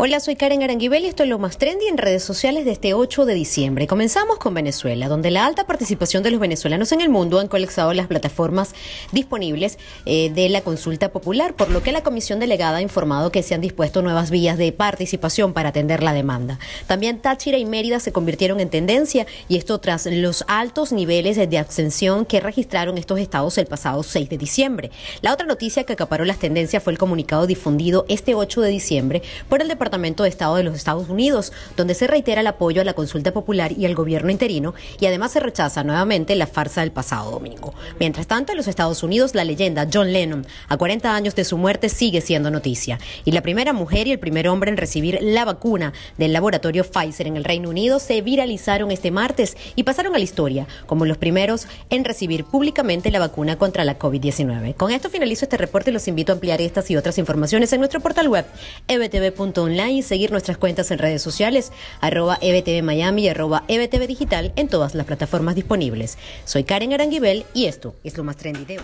Hola, soy Karen Aranguibel y esto es lo más trendy en redes sociales de este 8 de diciembre. Comenzamos con Venezuela, donde la alta participación de los venezolanos en el mundo han colapsado las plataformas disponibles eh, de la consulta popular, por lo que la comisión delegada ha informado que se han dispuesto nuevas vías de participación para atender la demanda. También Táchira y Mérida se convirtieron en tendencia y esto tras los altos niveles de abstención que registraron estos estados el pasado 6 de diciembre. La otra noticia que acaparó las tendencias fue el comunicado difundido este 8 de diciembre por el Departamento Departamento de Estado de los Estados Unidos, donde se reitera el apoyo a la consulta popular y al gobierno interino, y además se rechaza nuevamente la farsa del pasado domingo. Mientras tanto, en los Estados Unidos, la leyenda John Lennon, a 40 años de su muerte, sigue siendo noticia. Y la primera mujer y el primer hombre en recibir la vacuna del laboratorio Pfizer en el Reino Unido se viralizaron este martes y pasaron a la historia como los primeros en recibir públicamente la vacuna contra la COVID-19. Con esto finalizo este reporte y los invito a ampliar estas y otras informaciones en nuestro portal web ebtv.online y seguir nuestras cuentas en redes sociales, arroba EBTV Miami y arroba EBTV Digital en todas las plataformas disponibles. Soy Karen Aranguibel y esto es lo más trendy.